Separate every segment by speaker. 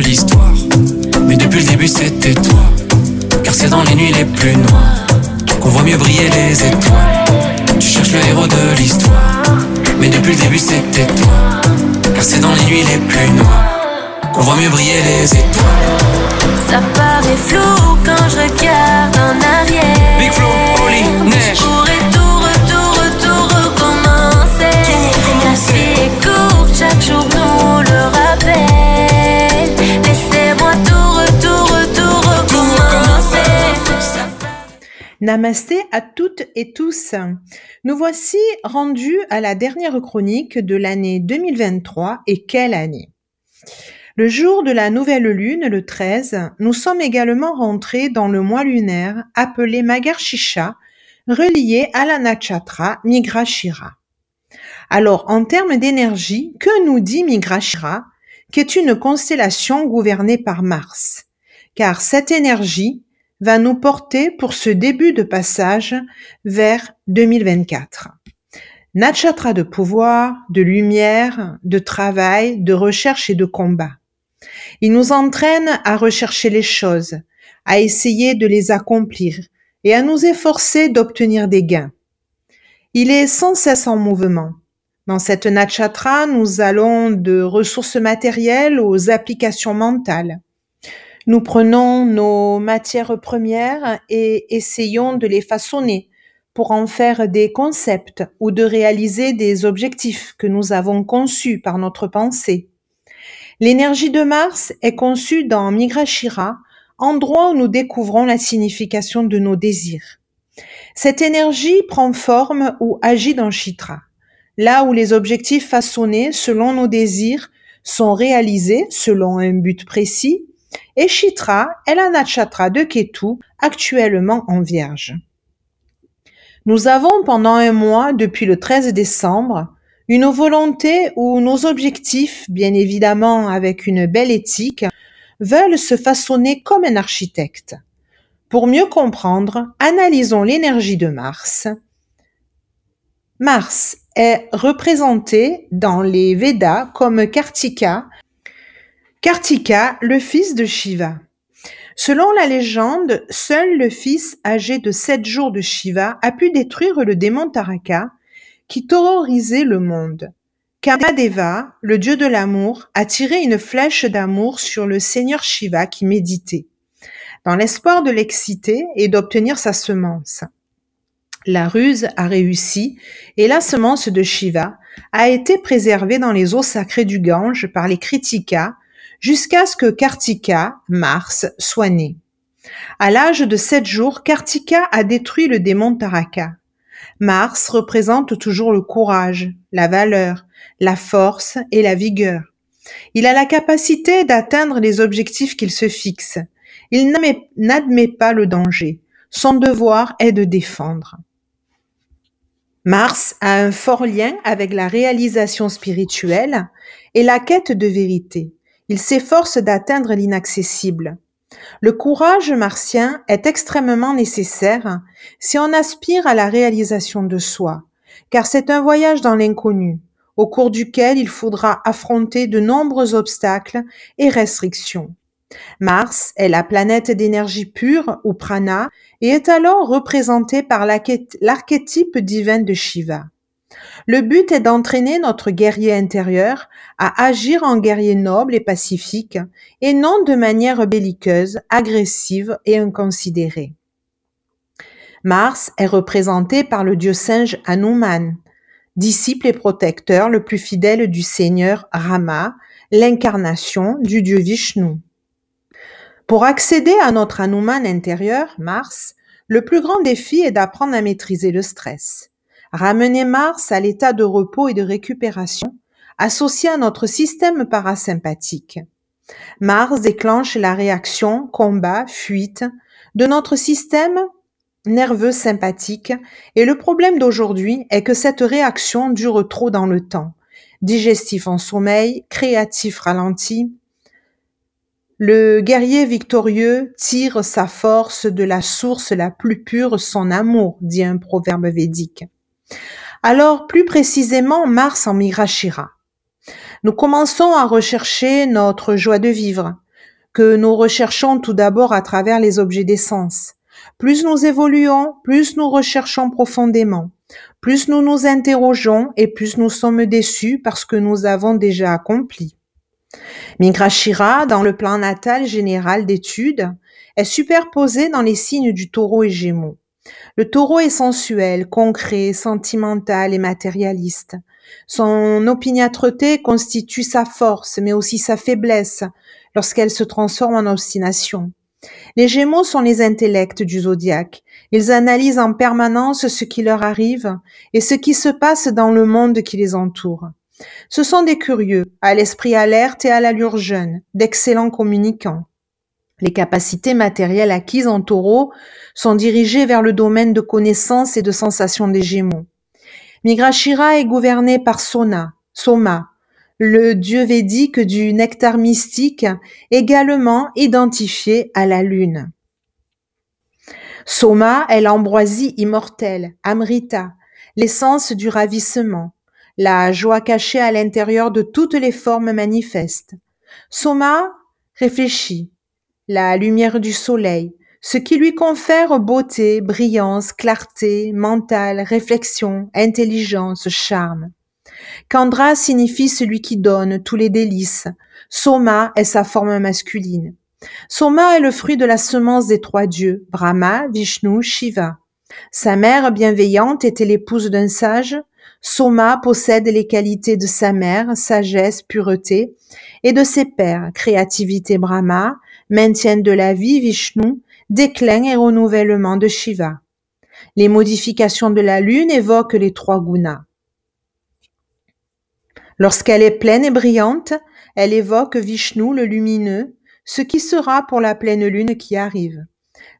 Speaker 1: de l'histoire. Mais depuis le début, c'était toi. Car c'est dans les nuits les plus noires qu'on voit mieux briller les étoiles. Tu cherches le héros de l'histoire. Mais depuis le début, c'était toi. Car c'est dans les nuits les plus noires qu'on voit mieux briller les étoiles.
Speaker 2: Ça paraît flou quand je regarde en arrière.
Speaker 1: Big Flo, Oli, Neige.
Speaker 3: Namasté à toutes et tous. Nous voici rendus à la dernière chronique de l'année 2023 et quelle année? Le jour de la nouvelle lune, le 13, nous sommes également rentrés dans le mois lunaire appelé Magarchicha, relié à la nakshatra Migrashira. Alors, en termes d'énergie, que nous dit Migrashira, qui est une constellation gouvernée par Mars? Car cette énergie va nous porter pour ce début de passage vers 2024. Nakshatra de pouvoir, de lumière, de travail, de recherche et de combat. Il nous entraîne à rechercher les choses, à essayer de les accomplir et à nous efforcer d'obtenir des gains. Il est sans cesse en mouvement. Dans cette nakshatra, nous allons de ressources matérielles aux applications mentales. Nous prenons nos matières premières et essayons de les façonner pour en faire des concepts ou de réaliser des objectifs que nous avons conçus par notre pensée. L'énergie de Mars est conçue dans Migrashira, endroit où nous découvrons la signification de nos désirs. Cette énergie prend forme ou agit dans Chitra, là où les objectifs façonnés selon nos désirs sont réalisés selon un but précis, et Chitra est la nakshatra de Ketu, actuellement en Vierge. Nous avons pendant un mois, depuis le 13 décembre, une volonté où nos objectifs, bien évidemment avec une belle éthique, veulent se façonner comme un architecte. Pour mieux comprendre, analysons l'énergie de Mars. Mars est représenté dans les Védas comme Kartika, Kartika, le fils de Shiva. Selon la légende, seul le fils âgé de sept jours de Shiva a pu détruire le démon Taraka qui terrorisait le monde. Kamadeva, le dieu de l'amour, a tiré une flèche d'amour sur le seigneur Shiva qui méditait, dans l'espoir de l'exciter et d'obtenir sa semence. La ruse a réussi et la semence de Shiva a été préservée dans les eaux sacrées du Gange par les Kritika jusqu'à ce que Kartika, Mars, soit né. À l'âge de sept jours, Kartika a détruit le démon Taraka. Mars représente toujours le courage, la valeur, la force et la vigueur. Il a la capacité d'atteindre les objectifs qu'il se fixe. Il n'admet pas le danger. Son devoir est de défendre. Mars a un fort lien avec la réalisation spirituelle et la quête de vérité. Il s'efforce d'atteindre l'inaccessible. Le courage martien est extrêmement nécessaire si on aspire à la réalisation de soi, car c'est un voyage dans l'inconnu, au cours duquel il faudra affronter de nombreux obstacles et restrictions. Mars est la planète d'énergie pure ou prana et est alors représenté par l'archétype divin de Shiva. Le but est d'entraîner notre guerrier intérieur à agir en guerrier noble et pacifique et non de manière belliqueuse, agressive et inconsidérée. Mars est représenté par le dieu singe Hanuman, disciple et protecteur le plus fidèle du Seigneur Rama, l'incarnation du dieu Vishnu. Pour accéder à notre Hanuman intérieur, Mars, le plus grand défi est d'apprendre à maîtriser le stress. Ramener Mars à l'état de repos et de récupération, associé à notre système parasympathique. Mars déclenche la réaction combat, fuite de notre système nerveux sympathique et le problème d'aujourd'hui est que cette réaction dure trop dans le temps. Digestif en sommeil, créatif ralenti. Le guerrier victorieux tire sa force de la source la plus pure, son amour, dit un proverbe védique. Alors, plus précisément, Mars en Migrashira. Nous commençons à rechercher notre joie de vivre, que nous recherchons tout d'abord à travers les objets d'essence. Plus nous évoluons, plus nous recherchons profondément. Plus nous nous interrogeons et plus nous sommes déçus parce que nous avons déjà accompli. Migrashira, dans le plan natal général d'études, est superposé dans les signes du taureau et gémeaux. Le taureau est sensuel, concret, sentimental et matérialiste. Son opiniâtreté constitue sa force, mais aussi sa faiblesse lorsqu'elle se transforme en obstination. Les Gémeaux sont les intellects du zodiaque. Ils analysent en permanence ce qui leur arrive et ce qui se passe dans le monde qui les entoure. Ce sont des curieux, à l'esprit alerte et à l'allure jeune, d'excellents communicants. Les capacités matérielles acquises en taureau sont dirigées vers le domaine de connaissances et de sensations des Gémeaux. Migrashira est gouverné par Sona, Soma, le dieu védique du nectar mystique, également identifié à la lune. Soma est l'ambroisie immortelle, Amrita, l'essence du ravissement, la joie cachée à l'intérieur de toutes les formes manifestes. Soma réfléchit, la lumière du soleil, ce qui lui confère beauté, brillance, clarté, mental, réflexion, intelligence, charme. Kandra signifie celui qui donne tous les délices. Soma est sa forme masculine. Soma est le fruit de la semence des trois dieux, Brahma, Vishnu, Shiva. Sa mère bienveillante était l'épouse d'un sage. Soma possède les qualités de sa mère, sagesse, pureté, et de ses pères, créativité Brahma, maintien de la vie Vishnu, déclin et renouvellement de Shiva. Les modifications de la lune évoquent les trois gunas. Lorsqu'elle est pleine et brillante, elle évoque Vishnu le lumineux, ce qui sera pour la pleine lune qui arrive.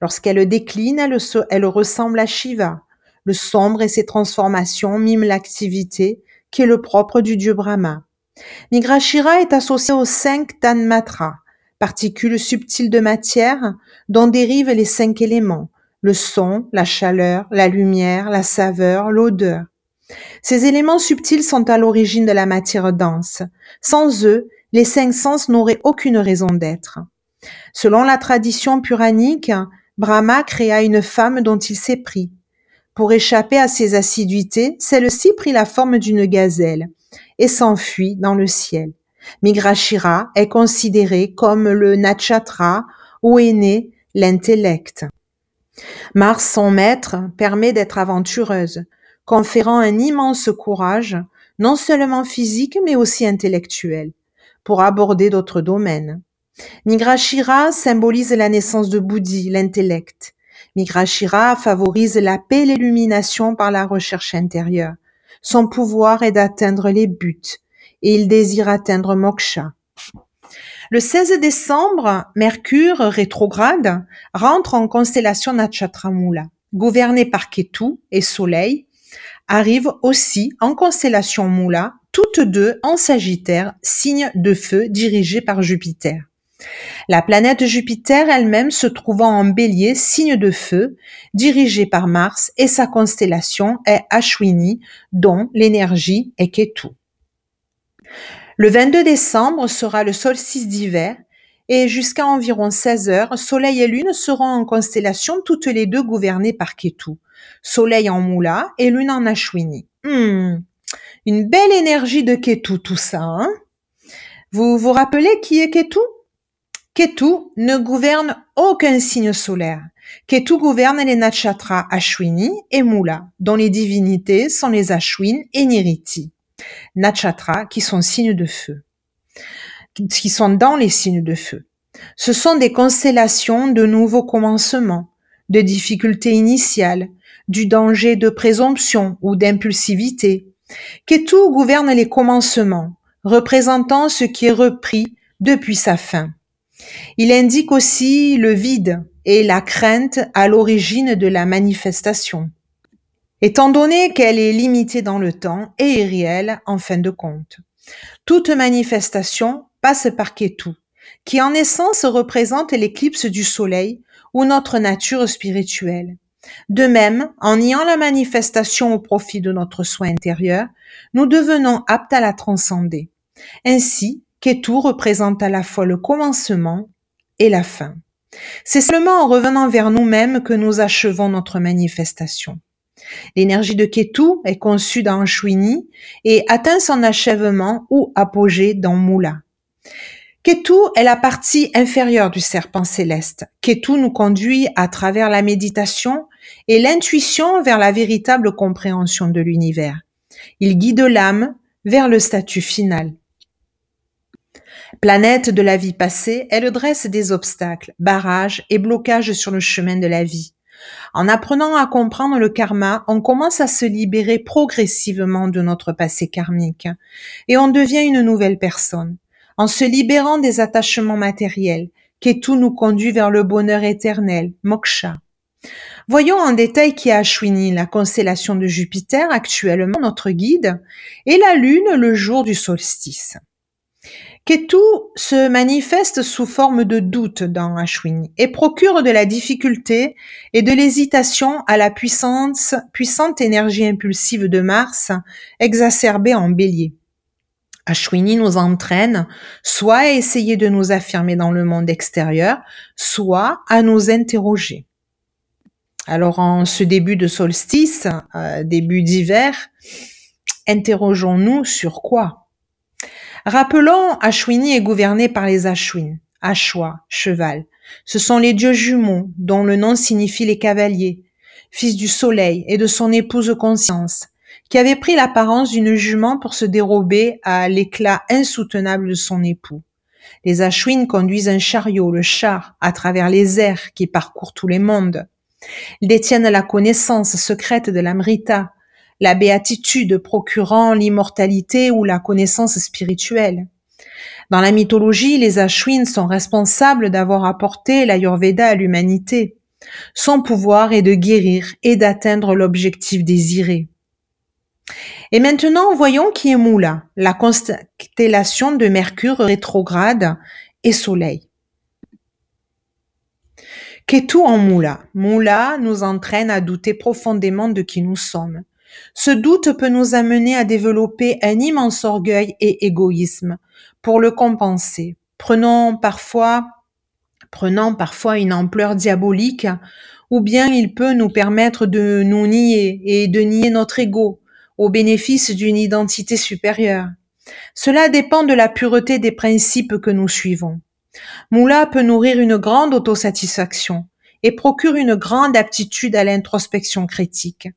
Speaker 3: Lorsqu'elle décline, elle, ressemble à Shiva. Le sombre et ses transformations miment l'activité qui est le propre du dieu Brahma. Nigrashira est associé aux cinq Tanmatra, particules subtiles de matière dont dérivent les cinq éléments, le son, la chaleur, la lumière, la saveur, l'odeur. Ces éléments subtils sont à l'origine de la matière dense. Sans eux, les cinq sens n'auraient aucune raison d'être. Selon la tradition puranique, Brahma créa une femme dont il s'est pris. Pour échapper à ses assiduités, celle-ci prit la forme d'une gazelle et s'enfuit dans le ciel. Migrashira est considéré comme le Nachatra où est né l'intellect. Mars, son maître, permet d'être aventureuse, conférant un immense courage, non seulement physique mais aussi intellectuel, pour aborder d'autres domaines. Migrashira symbolise la naissance de Bouddhi, l'intellect. Migrashira favorise la paix et l'illumination par la recherche intérieure. Son pouvoir est d'atteindre les buts et il désire atteindre Moksha. Le 16 décembre, Mercure rétrograde rentre en constellation Natchatramula, gouverné par Ketu et Soleil, arrive aussi en constellation Moula, toutes deux en Sagittaire, signe de feu dirigé par Jupiter. La planète Jupiter elle-même se trouvant en bélier, signe de feu, dirigé par Mars, et sa constellation est Ashwini, dont l'énergie est Ketu. Le 22 décembre sera le solstice d'hiver, et jusqu'à environ 16 heures, Soleil et Lune seront en constellation toutes les deux gouvernées par Ketu. Soleil en Moula et Lune en Ashwini. Hmm. Une belle énergie de Ketu tout ça. Hein? Vous vous rappelez qui est Ketu? Ketu ne gouverne aucun signe solaire. Ketu gouverne les nakshatras Ashwini et Mula, dont les divinités sont les Ashwin et Niriti. Nakshatra qui sont signes de feu, qui sont dans les signes de feu. Ce sont des constellations de nouveaux commencements, de difficultés initiales, du danger de présomption ou d'impulsivité. Ketu gouverne les commencements, représentant ce qui est repris depuis sa fin. Il indique aussi le vide et la crainte à l'origine de la manifestation. Étant donné qu'elle est limitée dans le temps et irréelle en fin de compte. Toute manifestation passe par Ketu, qui en essence représente l'éclipse du soleil ou notre nature spirituelle. De même, en niant la manifestation au profit de notre soi intérieur, nous devenons aptes à la transcender. Ainsi, Ketu représente à la fois le commencement et la fin. C'est seulement en revenant vers nous-mêmes que nous achevons notre manifestation. L'énergie de Ketu est conçue dans Shwini et atteint son achèvement ou apogée dans Moula. Ketu est la partie inférieure du serpent céleste. Ketu nous conduit à travers la méditation et l'intuition vers la véritable compréhension de l'univers. Il guide l'âme vers le statut final. Planète de la vie passée, elle dresse des obstacles, barrages et blocages sur le chemin de la vie. En apprenant à comprendre le karma, on commence à se libérer progressivement de notre passé karmique et on devient une nouvelle personne. En se libérant des attachements matériels, tout nous conduit vers le bonheur éternel, moksha. Voyons en détail qui a Ashwini, la constellation de Jupiter, actuellement notre guide, et la Lune le jour du solstice. Ketu se manifeste sous forme de doute dans Ashwini et procure de la difficulté et de l'hésitation à la puissance, puissante énergie impulsive de Mars exacerbée en bélier. Ashwini nous entraîne soit à essayer de nous affirmer dans le monde extérieur, soit à nous interroger. Alors en ce début de solstice, euh, début d'hiver, interrogeons-nous sur quoi? Rappelons, Ashwini est gouverné par les Ashwin, Ashwa, cheval. Ce sont les dieux jumeaux, dont le nom signifie les cavaliers, fils du soleil et de son épouse Conscience, qui avait pris l'apparence d'une jument pour se dérober à l'éclat insoutenable de son époux. Les Ashwin conduisent un chariot, le char, à travers les airs qui parcourent tous les mondes. Ils détiennent la connaissance secrète de l'Amrita, la béatitude procurant l'immortalité ou la connaissance spirituelle. Dans la mythologie, les Ashwins sont responsables d'avoir apporté l'Ayurveda à l'humanité. Son pouvoir est de guérir et d'atteindre l'objectif désiré. Et maintenant, voyons qui est Moula, la constellation de Mercure rétrograde et Soleil. Qu'est-tout en Moula? Moula nous entraîne à douter profondément de qui nous sommes. Ce doute peut nous amener à développer un immense orgueil et égoïsme. Pour le compenser, prenons parfois, prenant parfois une ampleur diabolique, ou bien il peut nous permettre de nous nier et de nier notre ego au bénéfice d'une identité supérieure. Cela dépend de la pureté des principes que nous suivons. Moula peut nourrir une grande autosatisfaction et procure une grande aptitude à l'introspection critique.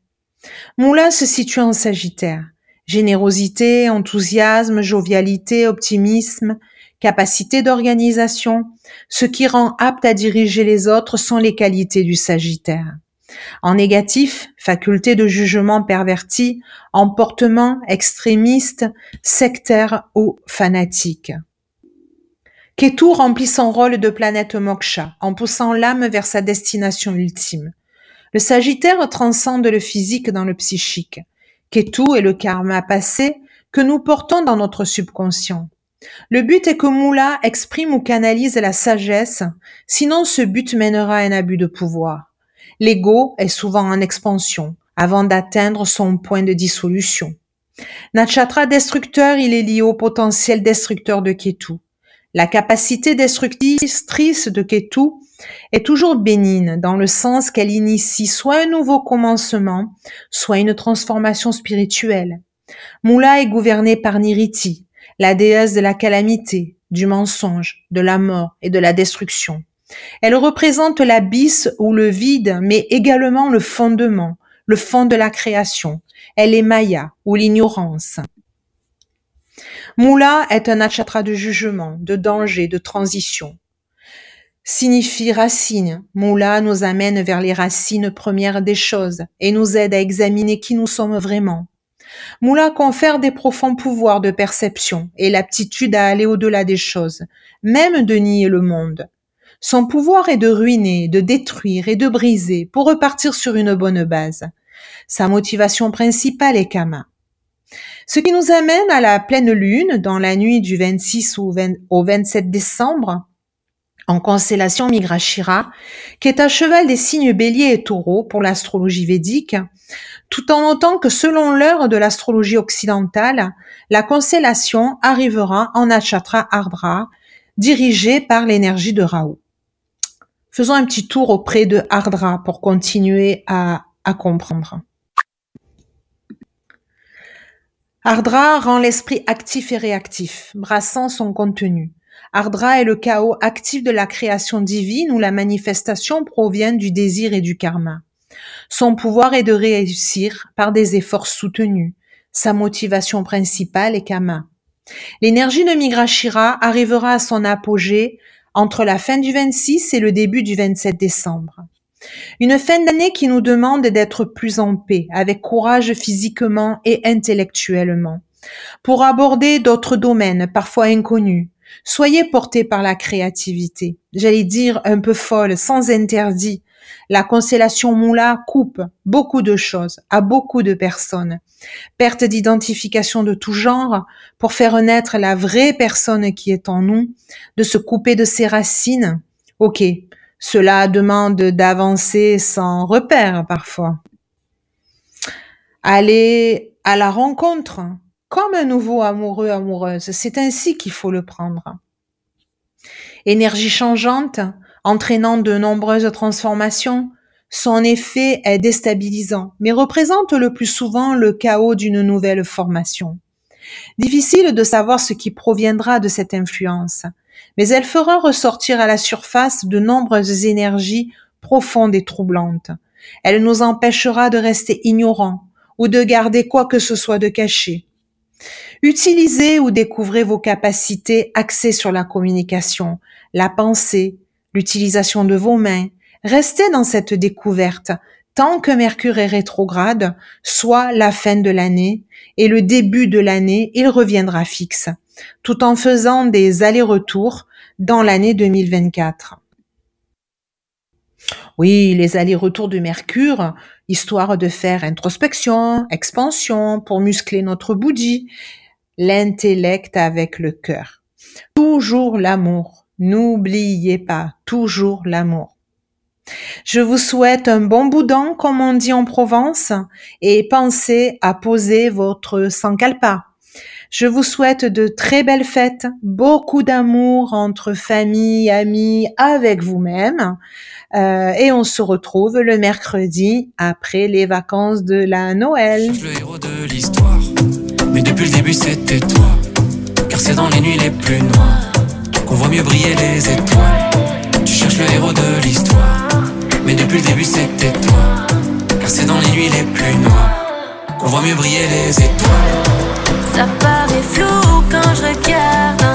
Speaker 3: Moula se situe en Sagittaire. Générosité, enthousiasme, jovialité, optimisme, capacité d'organisation, ce qui rend apte à diriger les autres sont les qualités du Sagittaire. En négatif, faculté de jugement perverti, emportement extrémiste, sectaire ou fanatique. Ketu remplit son rôle de planète moksha en poussant l'âme vers sa destination ultime. Le Sagittaire transcende le physique dans le psychique. Ketu est le karma passé que nous portons dans notre subconscient. Le but est que Moula exprime ou canalise la sagesse, sinon ce but mènera à un abus de pouvoir. L'ego est souvent en expansion avant d'atteindre son point de dissolution. Nachatra destructeur, il est lié au potentiel destructeur de Ketu. La capacité destructrice de Ketu est toujours bénigne dans le sens qu'elle initie soit un nouveau commencement, soit une transformation spirituelle. Moula est gouvernée par Niriti, la déesse de la calamité, du mensonge, de la mort et de la destruction. Elle représente l'abysse ou le vide, mais également le fondement, le fond de la création. Elle est Maya ou l'ignorance. Moula est un nachatra de jugement, de danger, de transition signifie racine. Moula nous amène vers les racines premières des choses et nous aide à examiner qui nous sommes vraiment. Moula confère des profonds pouvoirs de perception et l'aptitude à aller au-delà des choses, même de nier le monde. Son pouvoir est de ruiner, de détruire et de briser pour repartir sur une bonne base. Sa motivation principale est Kama. Ce qui nous amène à la pleine lune dans la nuit du 26 au 27 décembre en constellation Migrashira, qui est un cheval des signes bélier et taureau pour l'astrologie védique, tout en notant que selon l'heure de l'astrologie occidentale, la constellation arrivera en Achatra Arbra, dirigée par l'énergie de Rahu. Faisons un petit tour auprès de Ardra pour continuer à, à comprendre. Ardra rend l'esprit actif et réactif, brassant son contenu. Ardra est le chaos actif de la création divine où la manifestation provient du désir et du karma. Son pouvoir est de réussir par des efforts soutenus. Sa motivation principale est Kama. L'énergie de Migrashira arrivera à son apogée entre la fin du 26 et le début du 27 décembre. Une fin d'année qui nous demande d'être plus en paix, avec courage physiquement et intellectuellement, pour aborder d'autres domaines parfois inconnus. Soyez portés par la créativité, j'allais dire un peu folle, sans interdit, la constellation Moula coupe beaucoup de choses à beaucoup de personnes. Perte d'identification de tout genre pour faire naître la vraie personne qui est en nous, de se couper de ses racines. Ok, cela demande d'avancer sans repère parfois. Aller à la rencontre comme un nouveau amoureux amoureuse, c'est ainsi qu'il faut le prendre. Énergie changeante, entraînant de nombreuses transformations, son effet est déstabilisant, mais représente le plus souvent le chaos d'une nouvelle formation. Difficile de savoir ce qui proviendra de cette influence, mais elle fera ressortir à la surface de nombreuses énergies profondes et troublantes. Elle nous empêchera de rester ignorants ou de garder quoi que ce soit de caché. Utilisez ou découvrez vos capacités axées sur la communication, la pensée, l'utilisation de vos mains. Restez dans cette découverte tant que Mercure est rétrograde, soit la fin de l'année et le début de l'année, il reviendra fixe, tout en faisant des allers-retours dans l'année 2024. Oui, les allers-retours de Mercure, histoire de faire introspection, expansion, pour muscler notre bouddhi, l'intellect avec le cœur. Toujours l'amour, N'oubliez pas toujours l'amour. Je vous souhaite un bon boudin, comme on dit en Provence, et pensez à poser votre sankalpa. Je vous souhaite de très belles fêtes, beaucoup d'amour entre famille, amis, avec vous-même. Euh, et on se retrouve le mercredi après les vacances de la Noël.
Speaker 1: Le héros de l'histoire, mais depuis le début c'était toi, car c'est dans les nuits les plus noires qu'on voit mieux briller les étoiles. Tu cherches le héros de l'histoire, mais depuis le début c'était toi. Car c'est dans les nuits les plus noires qu'on voit mieux briller les étoiles.
Speaker 2: Ça paraît flou quand je regarde